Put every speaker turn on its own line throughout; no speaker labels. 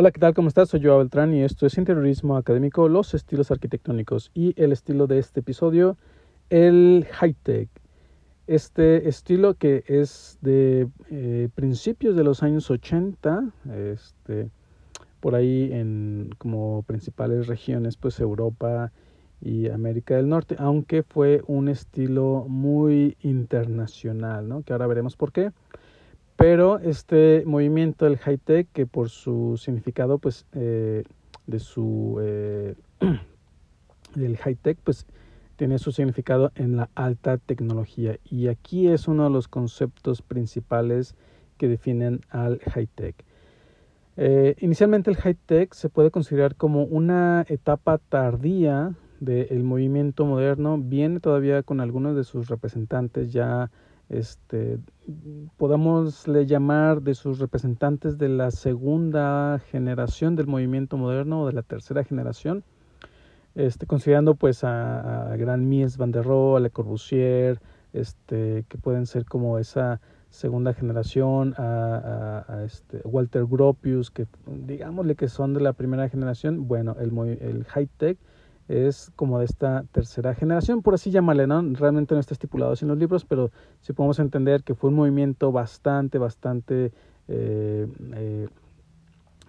Hola, ¿qué tal? ¿Cómo estás? Soy Joao Beltrán y esto es Interiorismo Académico, los estilos arquitectónicos y el estilo de este episodio, el high-tech. Este estilo que es de eh, principios de los años 80, este, por ahí en como principales regiones, pues Europa y América del Norte, aunque fue un estilo muy internacional, ¿no? Que ahora veremos por qué. Pero este movimiento del high tech, que por su significado, pues, eh, de su eh, del high tech, pues tiene su significado en la alta tecnología. Y aquí es uno de los conceptos principales que definen al high tech. Eh, inicialmente el high tech se puede considerar como una etapa tardía del movimiento moderno, viene todavía con algunos de sus representantes ya este, podamos llamar de sus representantes de la segunda generación del movimiento moderno o de la tercera generación, este, considerando pues a, a Gran Mies van der Rohe, a Le Corbusier, este, que pueden ser como esa segunda generación, a, a, este, Walter Gropius, que digámosle que son de la primera generación, bueno, el, el high-tech es como de esta tercera generación, por así llamarle, ¿no? Realmente no está estipulado en los libros, pero si podemos entender que fue un movimiento bastante, bastante eh, eh,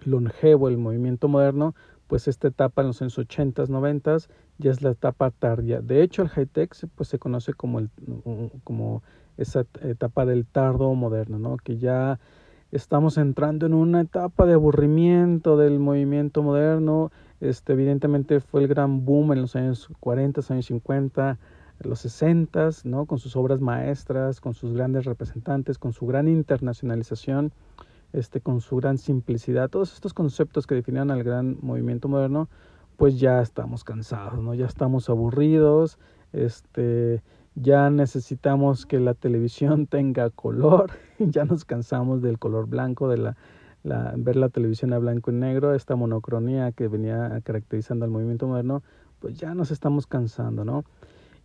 longevo, el movimiento moderno, pues esta etapa en los años 80, 90 ya es la etapa tardía. De hecho, el high-tech pues, se conoce como, el, como esa etapa del tardo moderno, ¿no? Que ya estamos entrando en una etapa de aburrimiento del movimiento moderno, este, evidentemente fue el gran boom en los años 40, años 50, los 60, ¿no? con sus obras maestras, con sus grandes representantes, con su gran internacionalización, este, con su gran simplicidad, todos estos conceptos que definían al gran movimiento moderno, pues ya estamos cansados, ¿no? ya estamos aburridos, este, ya necesitamos que la televisión tenga color, ya nos cansamos del color blanco, de la ver la televisión a blanco y negro, esta monocronía que venía caracterizando al movimiento moderno, pues ya nos estamos cansando, ¿no?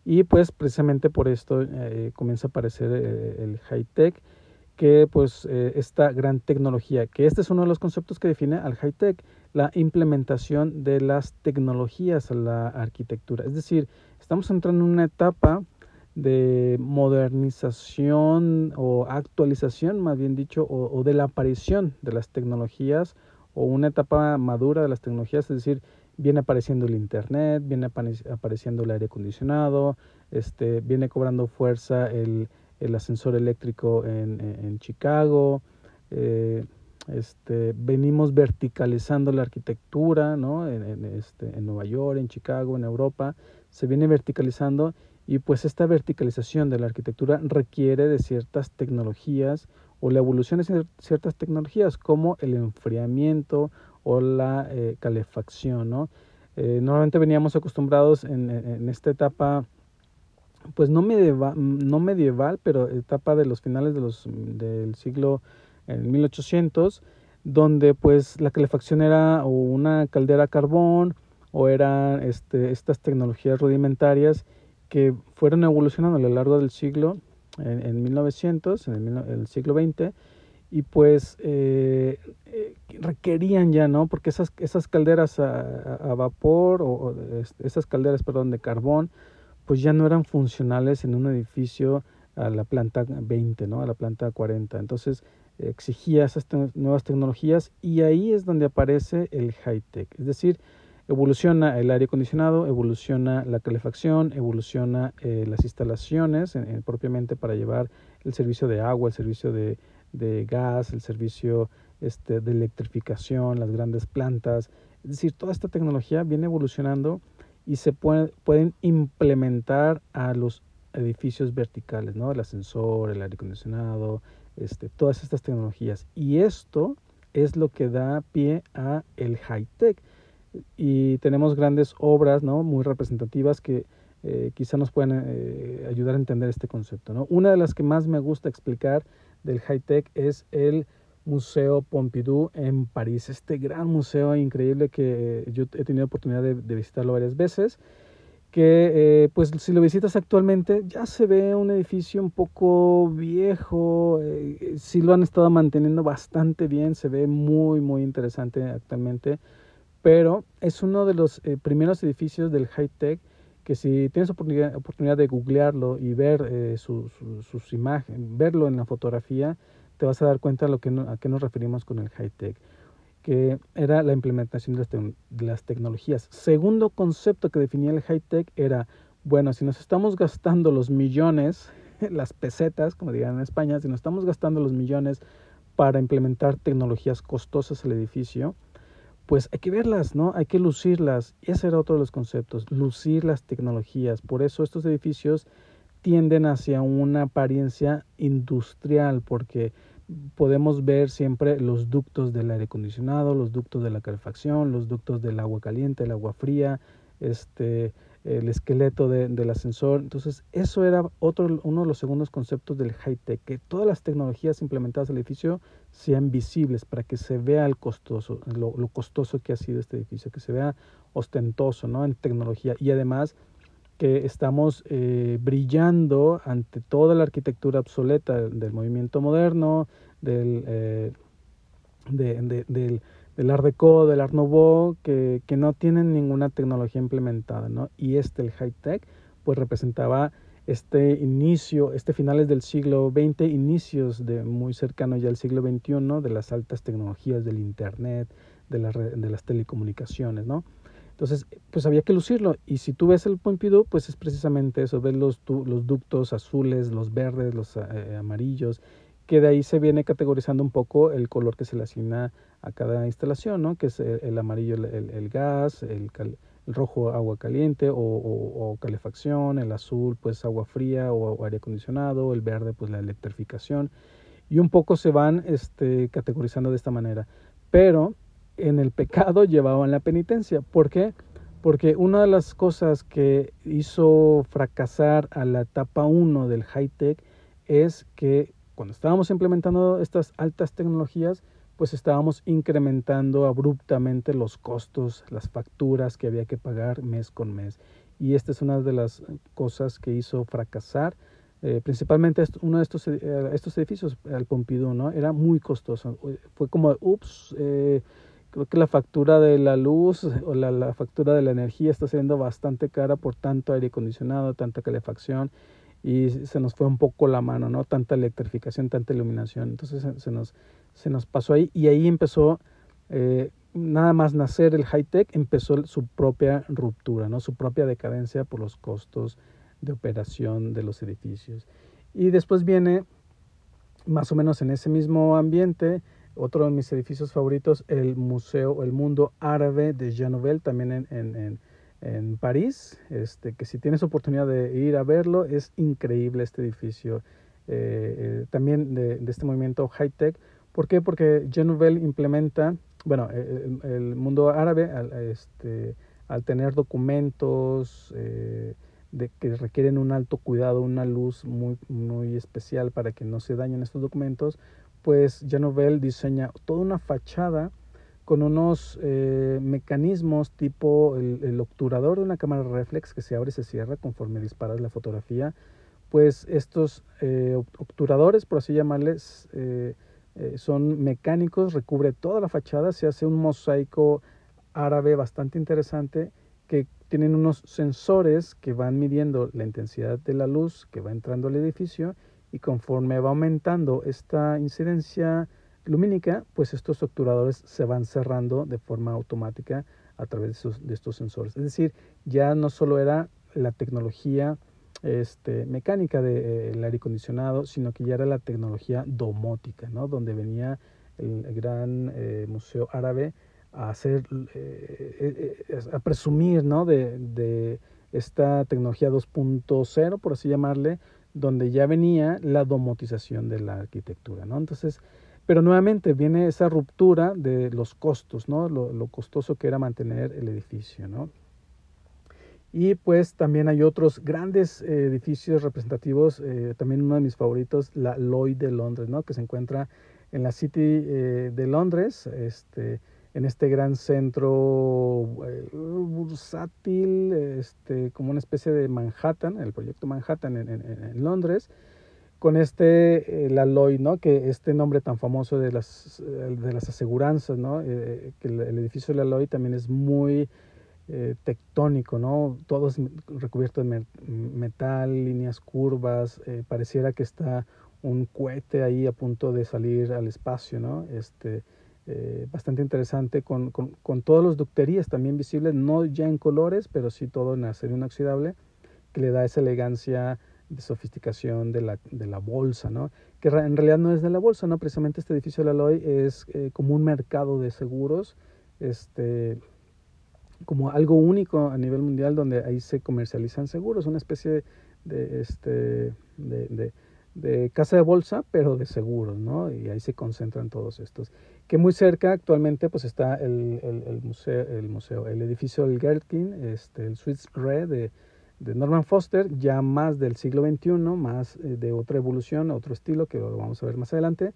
Y pues precisamente por esto eh, comienza a aparecer eh, el high-tech, que pues eh, esta gran tecnología, que este es uno de los conceptos que define al high-tech, la implementación de las tecnologías a la arquitectura. Es decir, estamos entrando en una etapa de modernización o actualización, más bien dicho, o, de la aparición de las tecnologías o una etapa madura de las tecnologías, es decir, viene apareciendo el Internet, viene apareciendo el aire acondicionado, este, viene cobrando fuerza el, el ascensor eléctrico en, en Chicago, eh, este, venimos verticalizando la arquitectura ¿no? en, este, en Nueva York, en Chicago, en Europa, se viene verticalizando y pues esta verticalización de la arquitectura requiere de ciertas tecnologías o la evolución de ciertas tecnologías como el enfriamiento o la eh, calefacción. ¿no? Eh, normalmente veníamos acostumbrados en, en, esta etapa, pues no medieval, no medieval, pero etapa de los finales de los, del siglo en 1800, donde pues la calefacción era o una caldera a carbón o eran este, estas tecnologías rudimentarias que fueron evolucionando a lo largo del siglo, en, en 1900, en el, siglo XX, y pues eh, eh, requerían ya, ¿no? Porque esas, esas calderas a, vapor, o, o, esas calderas, perdón, de carbón, pues ya no eran funcionales en un edificio a la planta 20, ¿no? A la planta 40. Entonces exigía esas nuevas tecnologías y ahí es donde aparece el high-tech. Es decir, Evoluciona el aire acondicionado, evoluciona la calefacción, evoluciona eh, las instalaciones eh, propiamente para llevar el servicio de agua, el servicio de, de gas, el servicio este, de electrificación, las grandes plantas. Es decir, toda esta tecnología viene evolucionando y se puede, pueden implementar a los edificios verticales, ¿no? El ascensor, el aire acondicionado, este, todas estas tecnologías. Y esto es lo que da pie a el high tech y tenemos grandes obras ¿no? muy representativas que eh, quizá nos pueden eh, ayudar a entender este concepto. ¿no? Una de las que más me gusta explicar del high-tech es el Museo Pompidou en París, este gran museo increíble que yo he tenido oportunidad de, de visitarlo varias veces, que eh, pues si lo visitas actualmente ya se ve un edificio un poco viejo, eh, sí lo han estado manteniendo bastante bien, se ve muy muy interesante actualmente, pero es uno de los eh, primeros edificios del high tech que si tienes oportunidad, oportunidad de googlearlo y ver sus imágenes, verlo en la fotografía, te vas a dar cuenta de lo que a qué nos referimos con el high tech que era la implementación de las, tecnologías. Segundo concepto que definía el high-tech era, bueno, si nos estamos gastando los millones, las pesetas, como dirían en España, si nos estamos gastando los millones para implementar tecnologías costosas al edificio, pues hay que verlas, ¿no? Hay que lucirlas. Ese era otro de los conceptos, lucir las tecnologías. Por eso estos edificios tienden hacia una apariencia industrial, porque podemos ver siempre los ductos del aire acondicionado, los ductos de la calefacción, los ductos del agua caliente, el agua fría, este, el esqueleto del ascensor. Entonces, eso era otro, uno de los segundos conceptos del high-tech, que todas las tecnologías implementadas al edificio sean visibles para que se vea el costoso, lo, lo costoso que ha sido este edificio, que se vea ostentoso ¿no? en tecnología y además que estamos eh, brillando ante toda la arquitectura obsoleta del movimiento moderno, del, eh, del, del Art Deco, del Art Nouveau, que, que, no tienen ninguna tecnología implementada, ¿no? Y este, el high-tech, pues representaba este inicio, este finales del siglo XX, inicios de muy cercano ya al siglo XXI, de las altas tecnologías del Internet, de, la, de las telecomunicaciones, ¿no? Entonces, pues había que lucirlo. Y si tú ves el Pompidou, pues es precisamente eso, ves los, los ductos azules, los verdes, los eh, amarillos, que de ahí se viene categorizando un poco el color que se le asigna a cada instalación, ¿no? Que es el, amarillo, el, el, gas, el, rojo agua caliente o, calefacción, el azul pues agua fría o, o, aire acondicionado, el verde pues la electrificación. Y un poco se van este, categorizando de esta manera. Pero en el pecado llevaban la penitencia. ¿Por qué? Porque una de las cosas que hizo fracasar a la etapa 1 del high-tech es que cuando estábamos implementando estas altas tecnologías, pues estábamos incrementando abruptamente los costos, las facturas que había que pagar mes con mes. Y esta es una de las cosas que hizo fracasar, eh, principalmente uno de estos, eh, estos edificios, el Pompidou, ¿no? Era muy costoso. Fue como, ups, eh, creo que la factura de la luz o la, la, factura de la energía está siendo bastante cara por tanto aire acondicionado, tanta calefacción y se nos fue un poco la mano, ¿no? Tanta electrificación, tanta iluminación. Entonces se, nos, se nos pasó ahí y ahí empezó, eh, nada más nacer el high-tech, empezó su propia ruptura, ¿no? Su propia decadencia por los costos de operación de los edificios. Y después viene, más o menos en ese mismo ambiente, otro de mis edificios favoritos, el Museo, el Mundo Árabe de Jean también en, en, en, París, este, que si tienes oportunidad de ir a verlo, es increíble este edificio, eh, eh, también de, de, este movimiento high-tech. ¿Por qué? Porque Jean Nouvel implementa, bueno, el, el mundo árabe, al, este, al tener documentos eh, de, que requieren un alto cuidado, una luz muy, muy especial para que no se dañen estos documentos, pues Janovel diseña toda una fachada con unos eh, mecanismos tipo el, obturador de una cámara reflex que se abre y se cierra conforme disparas la fotografía. Pues estos eh, obturadores, por así llamarles, eh, son mecánicos, recubre toda la fachada, se hace un mosaico árabe bastante interesante que tienen unos sensores que van midiendo la intensidad de la luz que va entrando al edificio y conforme va aumentando esta incidencia lumínica, pues estos obturadores se van cerrando de forma automática a través de, estos sensores. Es decir, ya no solo era la tecnología este, mecánica del de, aire acondicionado, sino que ya era la tecnología domótica, ¿no? donde venía el, gran eh, museo árabe a hacer, eh, eh, a presumir ¿no? de, de esta tecnología 2.0, por así llamarle, donde ya venía la domotización de la arquitectura, ¿no? Entonces, pero nuevamente viene esa ruptura de los costos, ¿no? Lo, costoso que era mantener el edificio, ¿no? Y pues también hay otros grandes eh, edificios representativos, eh, también uno de mis favoritos, la Lloyd de Londres, ¿no? Que se encuentra en la City eh, de Londres, este, en este gran centro eh, bursátil, este, como una especie de Manhattan, el proyecto Manhattan en, Londres, con este, el Aloy, ¿no? que este nombre tan famoso de las, de las aseguranzas, ¿no? que el, edificio del Aloy también es muy eh, tectónico, ¿no? Todo es recubierto de metal, líneas curvas, eh, pareciera que está un cohete ahí a punto de salir al espacio, ¿no? Este, eh, bastante interesante con, con, con todas las ducterías también visibles, no ya en colores, pero sí todo en acero inoxidable, que le da esa elegancia de sofisticación de la, de la bolsa, ¿no? Que en realidad no es de la bolsa, ¿no? Precisamente este edificio de la es como un mercado de seguros, este, como algo único a nivel mundial donde ahí se comercializan seguros, una especie de, este, de, de, casa de bolsa, pero de seguros, ¿no? Y ahí se concentran todos estos. Que muy cerca actualmente pues está el, el, museo, el museo, el edificio del Gherkin, este, el Swiss Re de, de Norman Foster, ya más del siglo XXI, más eh, de otra evolución, otro estilo, que lo vamos a ver más adelante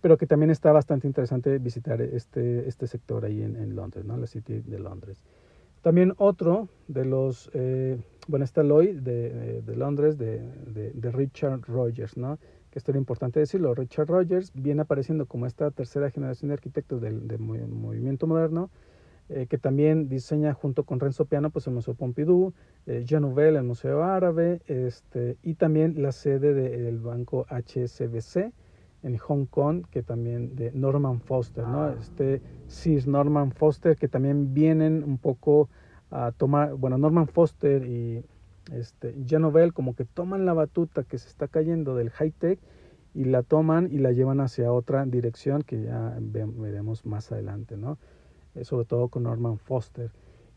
pero que también está bastante interesante visitar este, este sector ahí en, en Londres, ¿no? la City de Londres. También otro de los, eh, bueno, está Lloyd de, de Londres, de, de, Richard Rogers, ¿no? que esto era importante decirlo, Richard Rogers viene apareciendo como esta tercera generación de arquitectos del, del movimiento moderno, eh, que también diseña junto con Renzo Piano pues el Museo Pompidou, eh, Jean Nouvel, el Museo Árabe, este, y también la sede del banco HSBC, en Hong Kong, que también de Norman Foster, ¿no? Ah. Este Sir Norman Foster, que también vienen un poco a tomar, bueno, Norman Foster y este, Genovel como que toman la batuta que se está cayendo del high-tech y la toman y la llevan hacia otra dirección que ya veremos más adelante, ¿no? Eh, sobre todo con Norman Foster.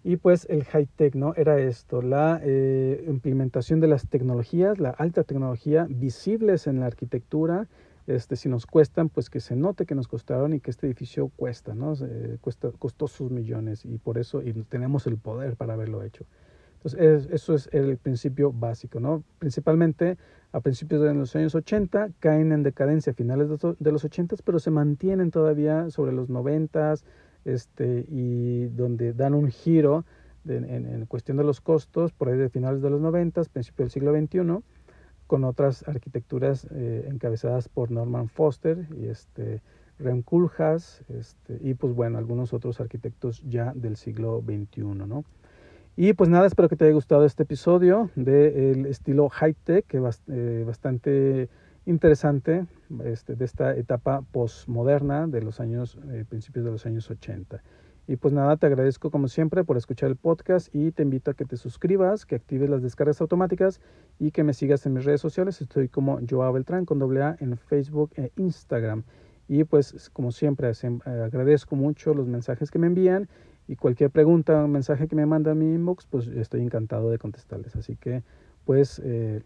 Y pues el high-tech, ¿no? Era esto, la eh, implementación de las tecnologías, la alta tecnología visibles en la arquitectura, este, si nos cuestan, pues que se note que nos costaron y que este edificio cuesta, ¿no? cuesta, costó sus millones y por eso y tenemos el poder para haberlo hecho. Entonces, eso es el principio básico, ¿no? Principalmente a principios de los años 80, caen en decadencia a finales de los 80, pero se mantienen todavía sobre los 90 este, y donde dan un giro en, cuestión de los costos por ahí de finales de los 90, principios del siglo XXI con otras arquitecturas eh, encabezadas por Norman Foster y este, Rem Koolhaas este, y pues bueno, algunos otros arquitectos ya del siglo XXI, ¿no? Y pues nada, espero que te haya gustado este episodio del estilo high-tech, que es eh, bastante interesante este, de esta etapa postmoderna de los años, eh, principios de los años 80. Y pues nada, te agradezco como siempre por escuchar el podcast y te invito a que te suscribas, que actives las descargas automáticas y que me sigas en mis redes sociales. Estoy como Joao Beltrán con doble A en Facebook e Instagram. Y pues como siempre eh, agradezco mucho los mensajes que me envían y cualquier pregunta o mensaje que me manda a mi inbox, pues estoy encantado de contestarles. Así que pues, eh,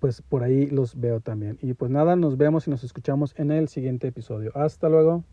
pues por ahí los veo también. Y pues nada, nos vemos y nos escuchamos en el siguiente episodio. Hasta luego.